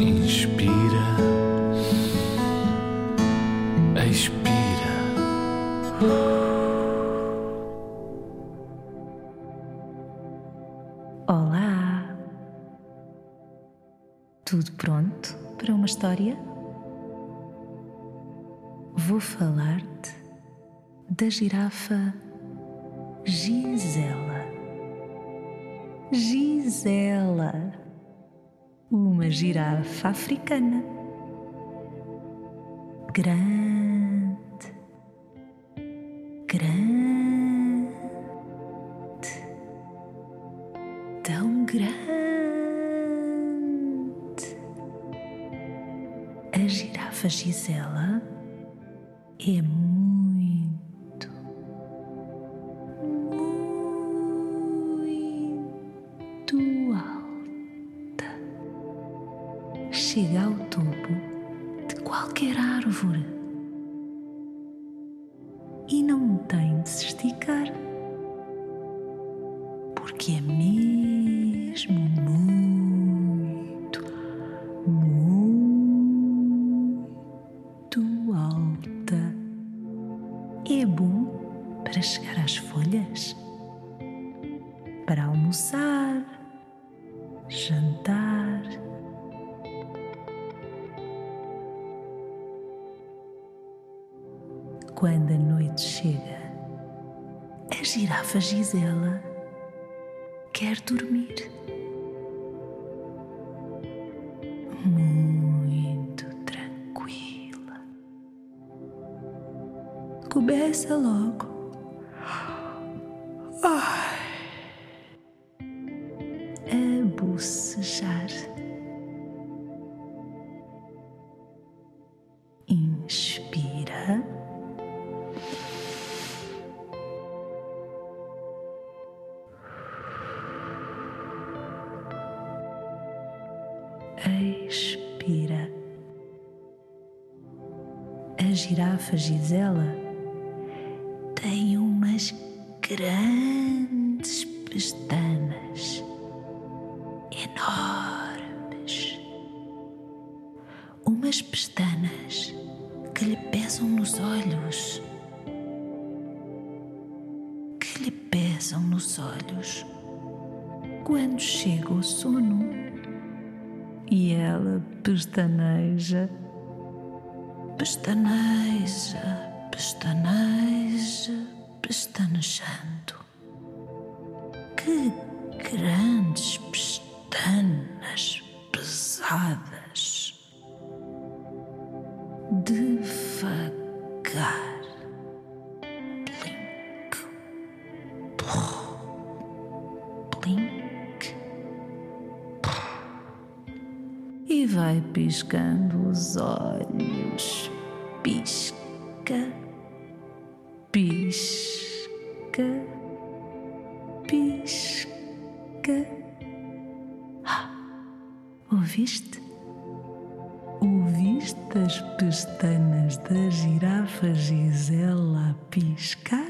Inspira, expira. Olá! Tudo pronto para uma história? Vou falar-te da girafa Gisela. Gisela, uma girafa africana. Grande, grande, tão grande. A girafa Gisela é muito, qualquer árvore e não tem de se esticar, porque é mesmo muito, muito alta. É bom para chegar às folhas, para almoçar, jantar. Quando a noite chega, a girafa Gisela quer dormir. Muito tranquila. Começa logo. A Expira. A girafa Gisela tem umas grandes pestanas enormes. Umas pestanas que lhe pesam nos olhos. Que lhe pesam nos olhos quando chega o sono e ela pestaneja, pestaneja, pestaneja, pestanejando. Que grandes vai piscando os olhos. Pisca. Pisca. Pisca. Ah, ouviste? Ouviste as pestanas da girafa Gisela piscar?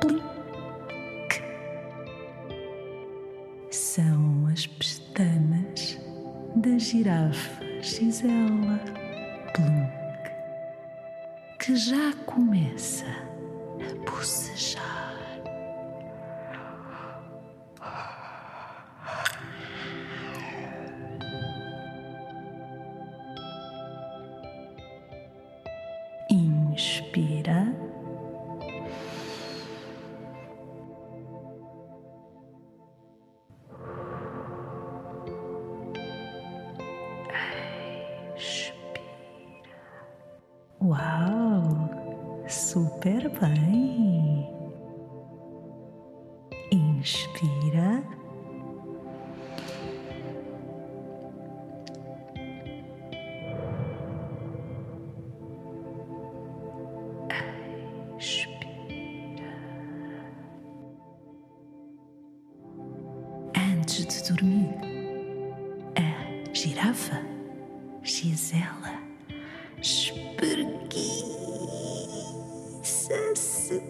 Blink. São as pestanas da girafa Gisela Plunk, que já começa a bocejar. Uau! Super bem! Inspira. Expira. Antes de dormir, a girafa Gisela espreguiça-se,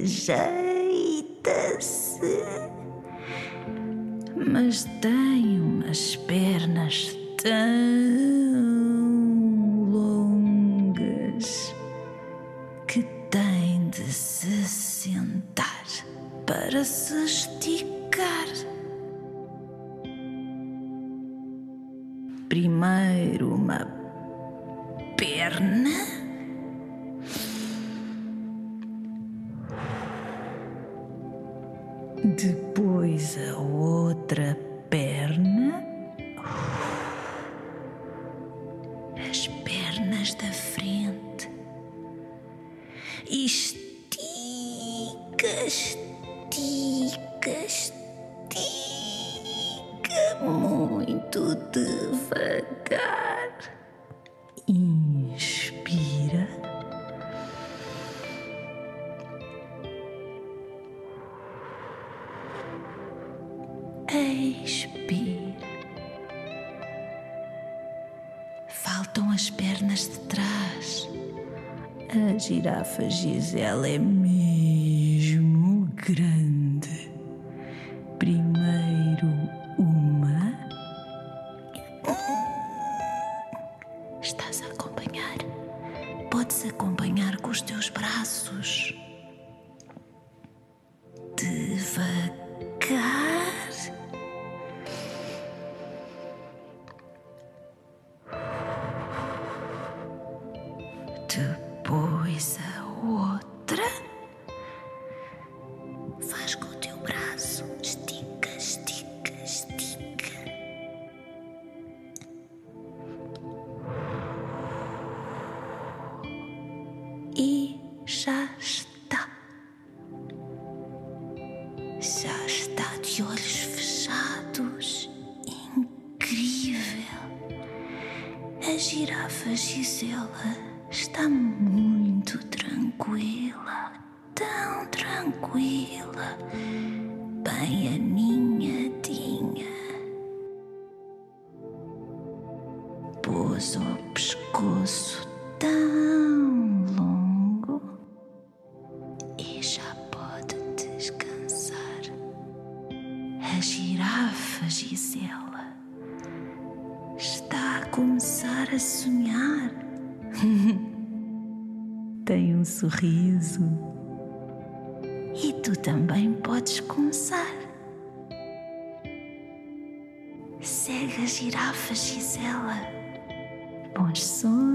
ajeita-se, mas tem umas pernas tão longas que tem de se sentar para se esticar. Primeiro uma perna. Depois a outra perna. As pernas da frente. Estica, estica, estica muito devagar. Expira. Faltam as pernas de trás. A girafa Gisela é mesmo Depois a outra. Faz com o teu braço. Estica, estica, estica. E já está. Já está de olhos fechados. Incrível. A girafa Gisela está muito tranquila, tão tranquila, bem aninhadinha. Pôs o pescoço tão longo e já pode descansar. A girafa Gisela está a começar a sonhar. Tem um sorriso. E tu também podes começar. Segue a girafa Gisela. Bons sonhos.